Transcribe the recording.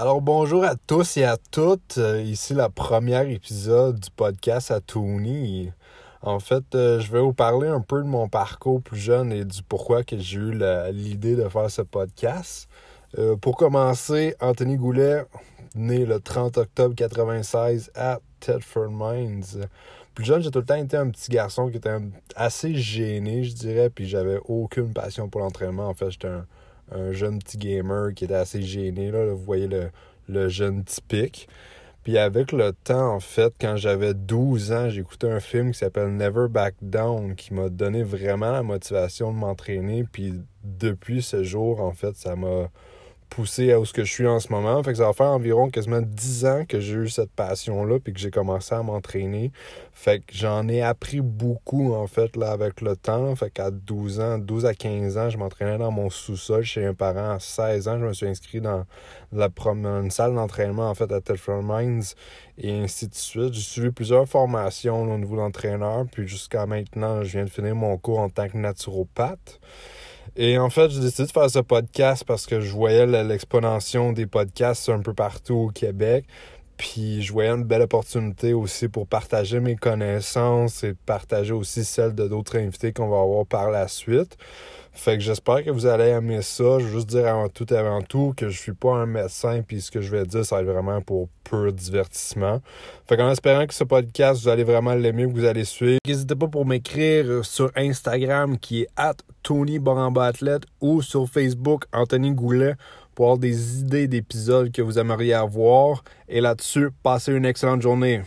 Alors bonjour à tous et à toutes. Euh, ici le premier épisode du podcast à Tony. En fait, euh, je vais vous parler un peu de mon parcours plus jeune et du pourquoi que j'ai eu l'idée de faire ce podcast. Euh, pour commencer, Anthony Goulet, né le 30 octobre 96 à Tedford Mines. Plus jeune, j'ai tout le temps été un petit garçon qui était assez gêné, je dirais, puis j'avais aucune passion pour l'entraînement. En fait, j'étais un un jeune petit gamer qui était assez gêné. Là, vous voyez le, jeune typique. Puis avec le temps, en fait, quand j'avais 12 ans, écouté un film qui s'appelle Never Back Down qui m'a donné vraiment la motivation de m'entraîner. Puis depuis ce jour, en fait, ça m'a poussé à où ce que je suis en ce moment. Fait que ça va faire environ quasiment 10 ans que j'ai eu cette passion-là puis que j'ai commencé à m'entraîner. Fait que j'en ai appris beaucoup en fait là avec le temps. Fait qu'à 12 ans, 12 à 15 ans, je m'entraînais dans mon sous-sol chez un parent. À 16 ans, je me suis inscrit dans la une salle d'entraînement en fait à Telford Mines et ainsi de suite. J'ai suivi plusieurs formations au niveau d'entraîneur puis jusqu'à maintenant, je viens de finir mon cours en tant que naturopathe. Et en fait, j'ai décidé de faire ce podcast parce que je voyais l'exponentiation des podcasts un peu partout au Québec. Puis je voyais une belle opportunité aussi pour partager mes connaissances et partager aussi celles de d'autres invités qu'on va avoir par la suite. Fait que j'espère que vous allez aimer ça. Je veux juste dire avant tout avant tout que je suis pas un médecin puis ce que je vais dire ça va être vraiment pour pur divertissement. Fait qu'en espérant que ce podcast vous allez vraiment l'aimer, que vous allez suivre. N'hésitez pas pour m'écrire sur Instagram qui est at Tony ou sur Facebook Anthony Goulet avoir des idées d'épisodes que vous aimeriez avoir. Et là-dessus, passez une excellente journée.